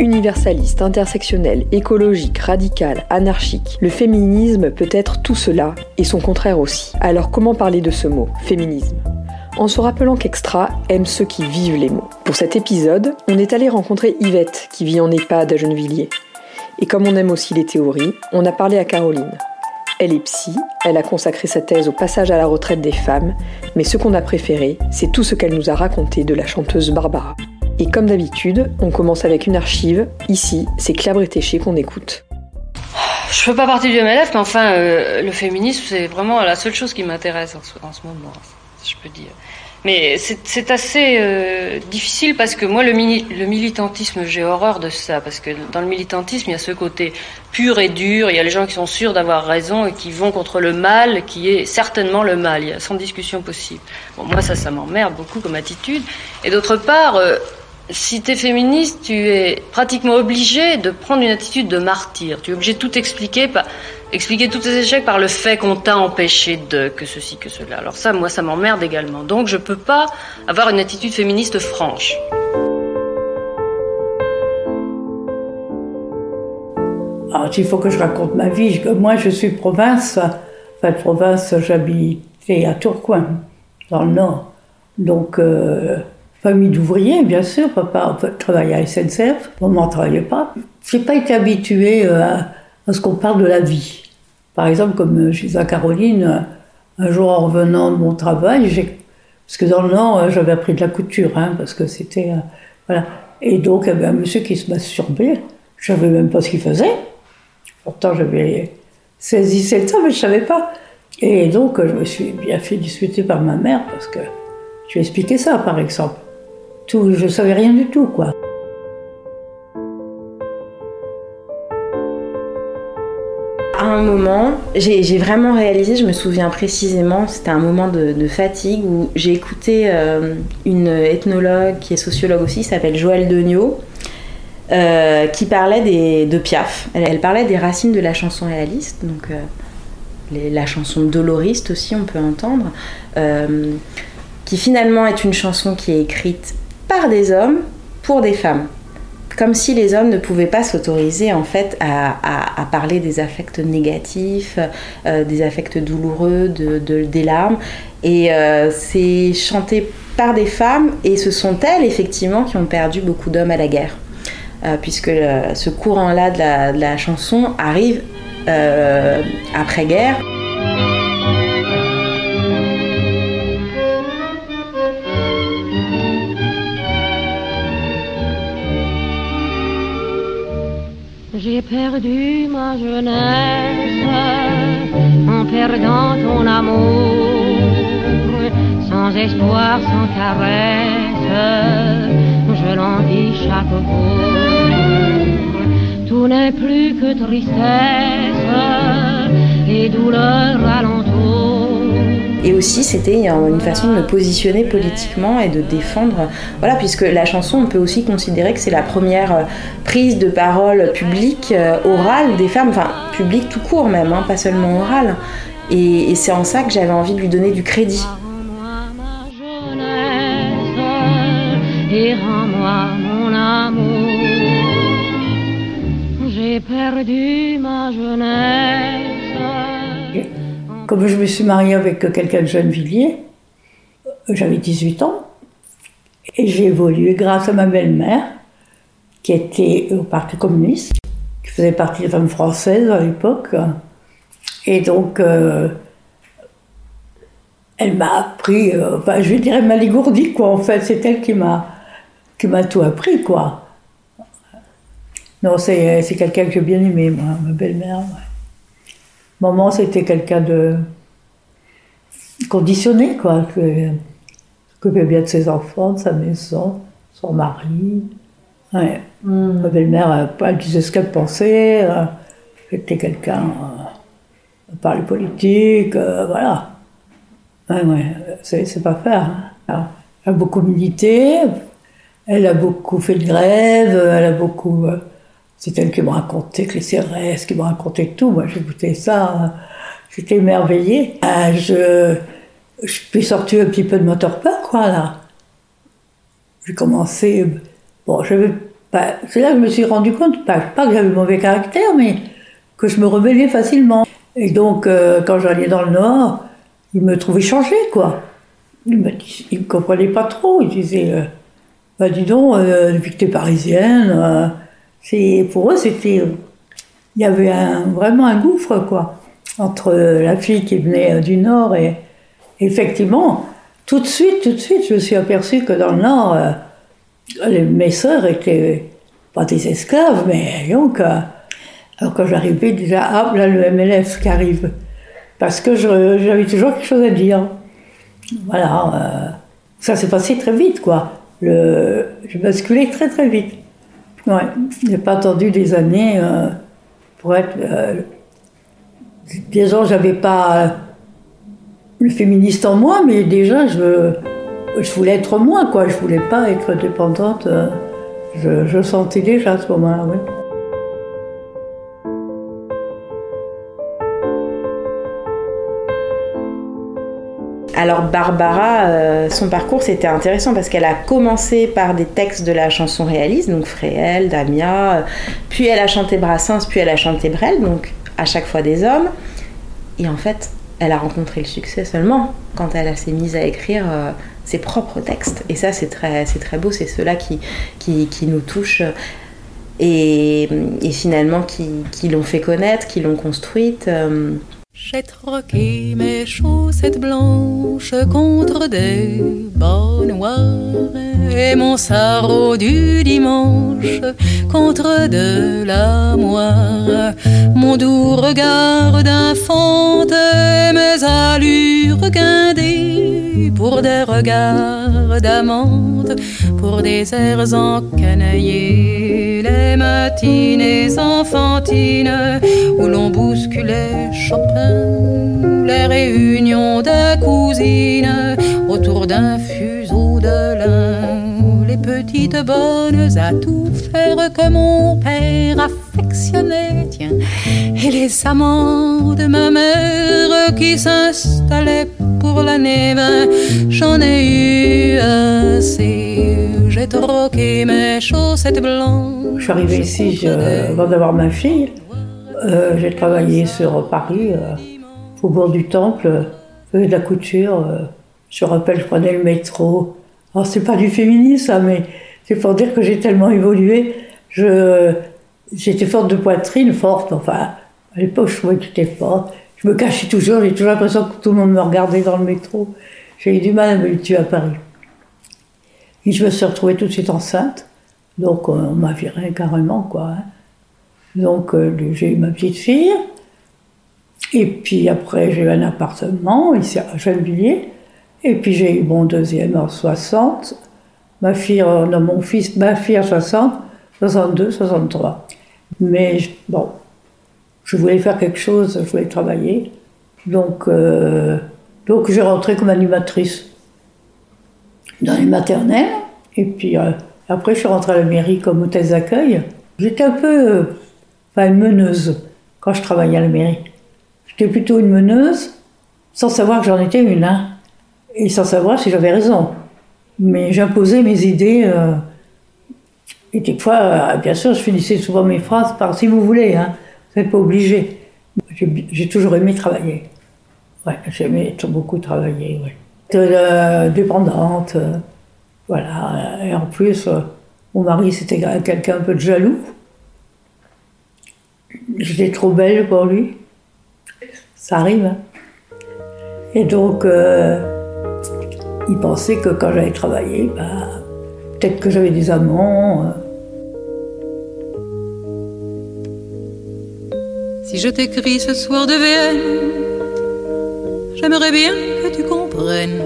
Universaliste, intersectionnel, écologique, radical, anarchique, le féminisme peut être tout cela et son contraire aussi. Alors comment parler de ce mot, féminisme? En se rappelant qu'Extra aime ceux qui vivent les mots. Pour cet épisode, on est allé rencontrer Yvette, qui vit en EHPAD à Gennevilliers. Et comme on aime aussi les théories, on a parlé à Caroline. Elle est psy, elle a consacré sa thèse au passage à la retraite des femmes, mais ce qu'on a préféré, c'est tout ce qu'elle nous a raconté de la chanteuse Barbara. Et comme d'habitude, on commence avec une archive. Ici, c'est Claire Bretéché qu'on écoute. Je fais pas partie du MLF, mais enfin, euh, le féminisme, c'est vraiment la seule chose qui m'intéresse en, ce moment, je peux dire. Mais c'est assez euh, difficile parce que moi, le, militantisme, j'ai horreur de ça. Parce que dans le militantisme, il y a ce côté pur et dur. Il y a les gens qui sont sûrs d'avoir raison et qui vont contre le mal, qui est certainement le mal. Sans discussion possible. Moi, ça, ça m'emmerde beaucoup comme attitude. Et d'autre part, euh, si tu es féministe, tu es pratiquement obligé de prendre une attitude de martyr. Tu es obligé de tout expliquer, par, expliquer tous tes échecs par le fait qu'on t'a empêché de que ceci, que cela. Alors ça, moi, ça m'emmerde également. Donc je peux pas avoir une attitude féministe franche. Alors, il faut que je raconte ma vie. Moi, je suis province. Enfin, province, j'habitais à Tourcoing, dans le Nord. Donc, euh, Famille d'ouvriers, bien sûr. Papa travaillait à SNCF. Maman ne travaillait pas. J'ai pas été habituée euh, à, ce qu'on parle de la vie. Par exemple, comme je disais à Caroline, euh, un jour en revenant de mon travail, parce que dans le Nord, euh, j'avais appris de la couture, hein, parce que c'était voilà. Et donc, il y avait un monsieur qui se masturbait. Je savais même pas ce qu'il faisait. Pourtant, j'avais saisi cette mais je savais pas. Et donc, je me suis bien fait discuter par ma mère parce que je lui ai expliqué ça, par exemple tout, je savais rien du tout, quoi. À un moment, j'ai vraiment réalisé, je me souviens précisément, c'était un moment de, fatigue où j'ai écouté euh, une ethnologue qui est sociologue aussi, qui s'appelle Joëlle Degnaud, euh, qui parlait des, de Piaf. Elle, parlait des racines de la chanson réaliste, donc euh, la chanson doloriste aussi, on peut entendre, qui finalement est une chanson qui est écrite par des hommes pour des femmes. Comme si les hommes ne pouvaient pas s'autoriser en fait à, parler des affects négatifs, euh, des affects douloureux, de, des larmes. Et euh, c'est chanté par des femmes et ce sont elles effectivement qui ont perdu beaucoup d'hommes à la guerre. Euh, puisque ce courant-là de, de la, chanson arrive après-guerre. J'ai perdu ma jeunesse en perdant ton amour, sans espoir, sans caresse, je l'envie chaque jour. Tout n'est plus que tristesse et douleur alentour. Et aussi, c'était une façon de me positionner politiquement et de défendre. Voilà, puisque la chanson, on peut aussi considérer que c'est la première euh, prise de parole publique, euh, orale des femmes, enfin publique tout court même, hein, pas seulement orale. Et, c'est en ça que j'avais envie de lui donner du crédit. Et rends-moi mon amour. J'ai perdu ma jeunesse. Comme je me suis mariée avec quelqu'un de Gennevilliers, j'avais 18 ans, et j'ai évolué grâce à ma belle-mère, qui était au Parti communiste, qui faisait partie des femmes françaises à l'époque. Et donc, euh, elle m'a appris, euh, enfin, je dirais, m'a dégourdi, quoi. En fait, c'est elle qui m'a, qui m'a tout appris, quoi. Non, c'est, quelqu'un que j'ai bien aimé, moi, ma belle-mère. Maman, c'était quelqu'un de conditionné, quoi, qui s'occupait bien de ses enfants, de sa maison, son mari. Ouais. Hmm. Ma belle-mère, elle disait ce qu'elle pensait. C'était quelqu'un euh, parler politique, euh, voilà. Ouais, ouais, c'est pas faire. Hein. Elle a beaucoup milité, elle a beaucoup fait de grève, elle a beaucoup. Euh, c'est elle qui me racontait que les CRS, qui me racontait tout. Moi, j'écoutais ça, j'étais émerveillée. Euh, je, je suis sortie un petit peu de mon torpeur, quoi, là. J'ai commencé. Bon, j'avais bah, c'est là que je me suis rendu compte, pas, pas que j'avais mauvais caractère, mais que je me rebellais facilement. Et donc, euh, quand j'allais dans le Nord, ils me trouvaient changé, quoi. Ils ne me, comprenaient pas trop. Ils disaient, euh, bah, dis donc, euh, depuis que tu es parisienne, pour eux, c'était. Il y avait un, vraiment un gouffre, quoi, entre la fille qui venait du Nord et. Effectivement, tout de suite, tout de suite, je me suis aperçue que dans le Nord, les, mes sœurs étaient pas des esclaves, mais donc. Alors quand j'arrivais, déjà, ah, là, le MLF qui arrive. Parce que j'avais toujours quelque chose à dire. Voilà. Euh, ça s'est passé très vite, quoi. Le, je basculais très, très vite. Ouais. J'ai pas attendu des années euh, pour être. Euh, disons, j'avais pas le féministe en moi, mais déjà, je, je voulais être moi, quoi. Je voulais pas être dépendante. je, je sentais déjà à ce moment-là, oui. Alors Barbara, euh, son parcours c'était intéressant parce qu'elle a commencé par des textes de la chanson réaliste, donc Fréhel, Damia, euh, puis elle a chanté Brassens, puis elle a chanté Brel, donc à chaque fois des hommes. Et en fait, elle a rencontré le succès seulement quand elle s'est mise à écrire euh, ses propres textes. Et ça c'est très, très beau, c'est cela qui, qui, nous touche et, finalement qui, qui l'ont fait connaître, qui l'ont construite. J'ai troqué mes chaussettes blanches contre des bas noirs et mon sarrau du dimanche contre de la moire. Mon doux regard d'infante et mes allures guindées pour des regards d'amante, pour des airs encanaillés, les matinées enfantines où l'on bousculait Chopin, les réunions de cousines autour d'un petites bonnes à tout faire que mon père affectionnait, tiens, et les amants de ma mère qui s'installaient pour l'année j'en ai eu assez. J'ai troqué mes chaussettes blanches. Je suis arrivée ici avant d'avoir ma fille. Euh, j'ai travaillé sur Paris, euh, au bord du Temple, faisais de la couture. Euh, je me rappelle, je prenais le métro. Alors, c'est pas du féminisme, mais c'est pour dire que j'ai tellement évolué. Je, j'étais forte de poitrine, forte, enfin, à l'époque, je trouvais que j'étais forte. Je me cachais toujours, j'ai toujours l'impression que tout le monde me regardait dans le métro. J'ai eu du mal à me tuer à Paris. Et je me suis retrouvée tout de suite enceinte. Donc, on m'a viré carrément, quoi. Hein. Donc euh, j'ai eu ma petite fille. Et puis après, j'ai eu un appartement ici à Gennevilliers. Et puis j'ai eu mon deuxième en 60. Ma fille, euh, non, mon fils, ma fille en 60, 62, 63. Mais bon, je voulais faire quelque chose, je voulais travailler. Donc, euh, donc j'ai rentré comme animatrice dans les maternelles. Et puis après, je suis rentrée à la mairie comme hôtesse d'accueil. J'étais un peu une meneuse, quand je travaillais à la mairie. J'étais plutôt une meneuse, sans savoir que j'en étais une, hein, et sans savoir si j'avais raison. Mais j'imposais mes idées, euh, et des fois, euh, bien sûr, je finissais souvent mes phrases par si vous voulez, hein, vous n'êtes pas obligé. J'ai toujours aimé travailler. Ouais, j'ai beaucoup travailler, ouais. Euh, dépendante, voilà. Et en plus, mon mari, c'était quelqu'un un peu de jaloux. J'étais trop belle pour lui. Ça arrive. Hein. Et donc, euh, il pensait que quand j'allais travailler, bah, peut-être que j'avais des amants. Euh. Si je t'écris ce soir de Vienne, j'aimerais bien que tu comprennes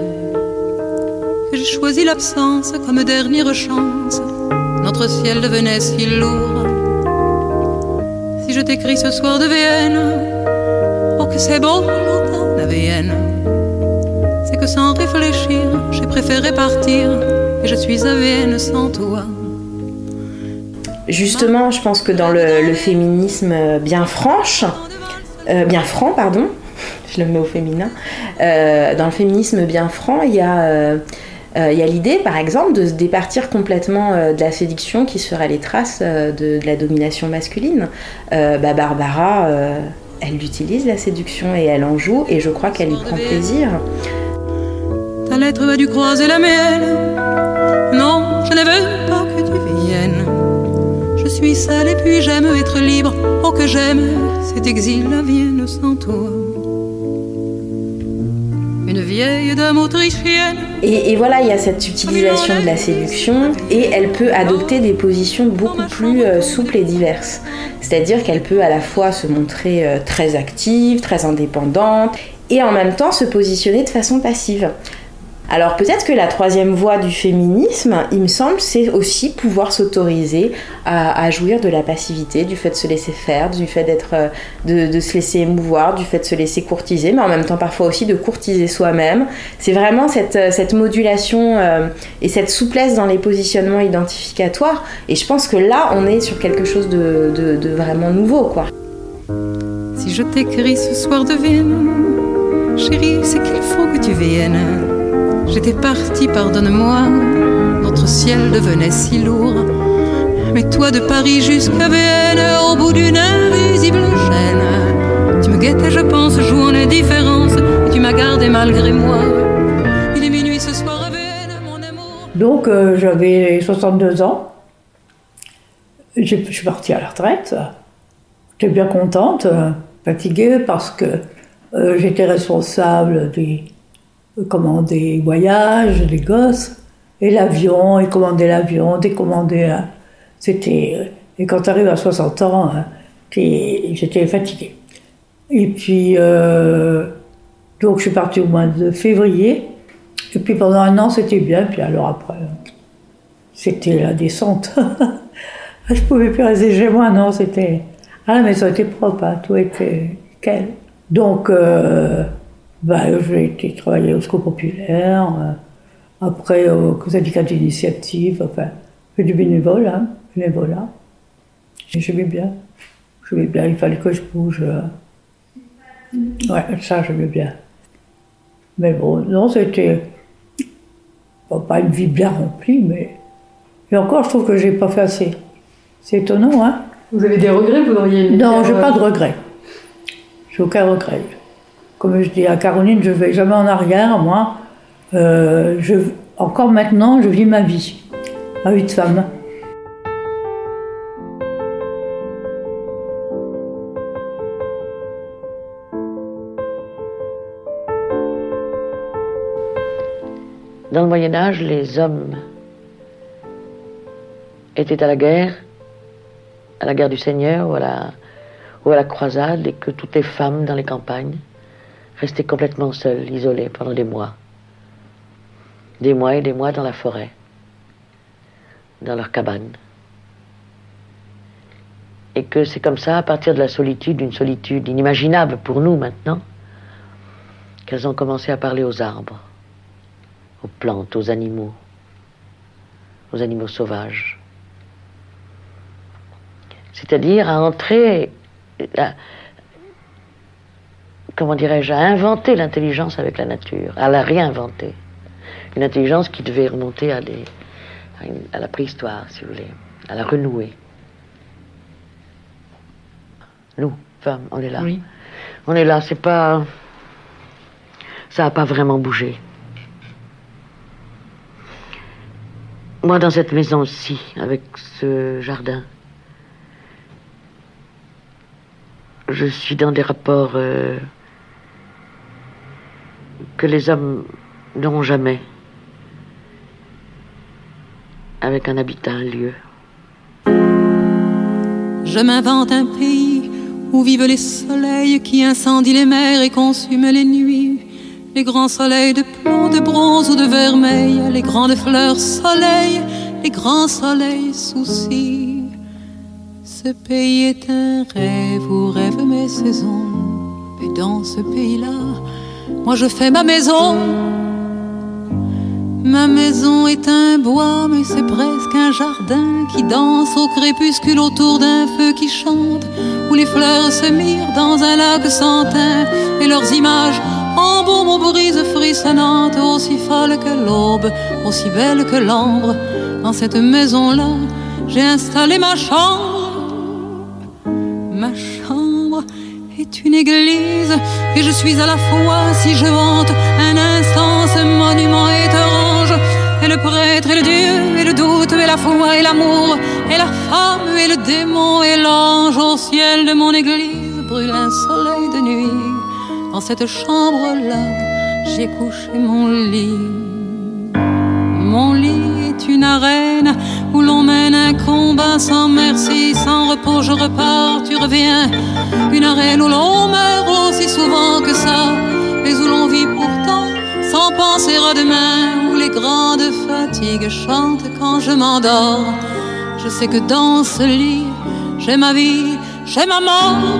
que j'ai choisi l'absence comme dernière chance. Notre ciel devenait si lourd si je t'écris ce soir de Vienne, oh que c'est beau la Vienne. C'est que sans réfléchir, j'ai préféré partir et je suis à sans toi. Justement, je pense que dans le, féminisme bien franche, euh, bien franc, pardon, je le mets au féminin, euh, dans le féminisme bien franc, il y a Euh, l'idée, par exemple, de se départir complètement euh, de la séduction qui serait les traces de, de, la domination masculine. bah, Barbara, elle utilise la séduction et elle en joue, et je crois qu'elle y prend plaisir. Ta lettre va dû croiser la mienne. Non, je ne veux pas que tu viennes. Je suis seule et puis j'aime être libre. Oh, que j'aime cet exil la vienne sans toi une vieille dame autrichienne. Et, et, voilà, il y a cette utilisation de la séduction et elle peut adopter des positions beaucoup plus euh, souples et diverses. C'est-à-dire qu'elle peut à la fois se montrer euh, très active, très indépendante et en même temps se positionner de façon passive. Alors peut-être que la troisième voie du féminisme, il me semble, c'est aussi pouvoir s'autoriser à, jouir de la passivité, du fait de se laisser faire, du fait d'être, euh, de, se laisser émouvoir, du fait de se laisser courtiser, mais en même temps parfois aussi de courtiser soi-même. C'est vraiment cette, euh, modulation euh, et cette souplesse dans les positionnements identificatoires. Et je pense que là, on est sur quelque chose de, de vraiment nouveau, quoi. Si je t'écris ce soir de Vienne, chérie, c'est qu'il faut que tu viennes. J'étais partie, pardonne-moi, notre ciel devenait si lourd. Mais toi de Paris jusqu'à Vienne, au bout d'une invisible chaîne, tu me guettais, je pense, jouant l'indifférence, et tu m'as gardé malgré moi. Il est minuit ce soir à Vienne, mon amour. Donc euh, j'avais 62 ans. Je suis partie à la retraite. J'étais bien contente, euh, fatiguée parce que euh, j'étais responsable des commander voyages, des gosses, et l'avion, et commander l'avion, décommander. Hein. C'était. Euh, et quand tu arrives à 60 ans, hein, j'étais fatiguée. Et puis, euh, donc je suis partie au mois de février. Et puis pendant un an, c'était bien. Puis alors après, c'était la descente. je pouvais plus rester chez moi, non, c'était. Ah, la maison était propre, hein, tout était nickel. Donc, euh, ben, j'ai été travailler au Secours populaire, euh, après au syndicat d'initiative, enfin, fait du bénévolat, hein, bénévolat. J'aimais bien. J'aimais bien, il fallait que je bouge. Euh. Ouais, ça, j'aimais bien. Mais bon, non, c'était pas une vie bien remplie, mais. Et encore, je trouve que j'ai pas fait assez. C'est étonnant, hein Vous avez des regrets Vous auriez Non, j'ai pas de regrets. J'ai aucun regret comme je dis à Caroline, je ne vais jamais en arrière, moi. Euh, je, encore maintenant, je vis ma vie, ma vie de femme. Dans le Moyen Âge, les hommes étaient à la guerre, à la guerre du Seigneur ou à la, ou à la croisade, et que toutes les femmes dans les campagnes rester complètement seuls, isolés pendant des mois. Des mois et des mois dans la forêt, dans leur cabane. Et que c'est comme ça, à partir de la solitude, une solitude inimaginable pour nous maintenant, qu'elles ont commencé à parler aux arbres, aux plantes, aux animaux, aux animaux sauvages. C'est-à-dire à entrer, comment dirais-je, à inventer l'intelligence avec la nature, à la réinventer. Une intelligence qui devait remonter à, des, à, la préhistoire, si vous voulez, à la renouer. Nous, femmes, on est là. Oui. On est là, c'est pas. Ça n'a pas vraiment bougé. Moi, dans cette maison-ci, avec ce jardin, je suis dans des rapports euh, que les hommes n'auront jamais avec un habitat, un lieu. Je m'invente un pays où vivent les soleils qui incendient les mers et consument les nuits. Les grands soleils de plomb, de bronze ou de vermeil, les grandes fleurs soleil, les grands soleils soucis. Ce pays est un rêve où rêvent mes saisons, mais dans ce pays-là, moi je fais ma maison. Ma maison est un bois, mais c'est presque un jardin qui danse au crépuscule autour d'un feu qui chante, où les fleurs se mirent dans un lac sans teint et leurs images embaume aux brises frissonnantes, aussi folle que l'aube, aussi belle que l'ombre. Dans cette maison-là, j'ai installé ma chambre. Ma chambre est une église, et je suis à la fois, si je vante un instant ce monument étrange, et le prêtre et le Dieu, et le doute, et la foi, et l'amour, et la femme, et le démon, et l'ange au ciel de mon église brûle un soleil de nuit. Dans cette chambre-là, j'ai couché mon lit. Mon lit est une arène où l'on mène un combat sans merci, sans repos, je repars, tu reviens. Une arène où l'on meurt aussi souvent que ça, mais où l'on vit pourtant sans penser à demain, où les grandes fatigues chantent quand je m'endors. Je sais que dans ce lit, j'ai ma vie, j'ai ma mort.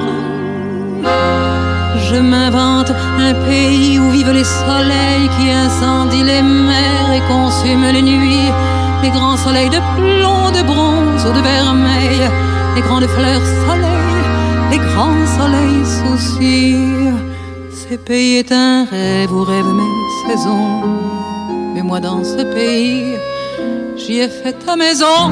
Je m'invente un pays où vivent les soleils qui incendient les mers et consument les nuits. Les grands soleils de plomb, de bronze ou de vermeil. Les grandes fleurs soleil, les grands soleils soucis. Ce pays est un rêve où rêvent mes saisons. Mais moi dans ce pays, j'y ai fait ta maison.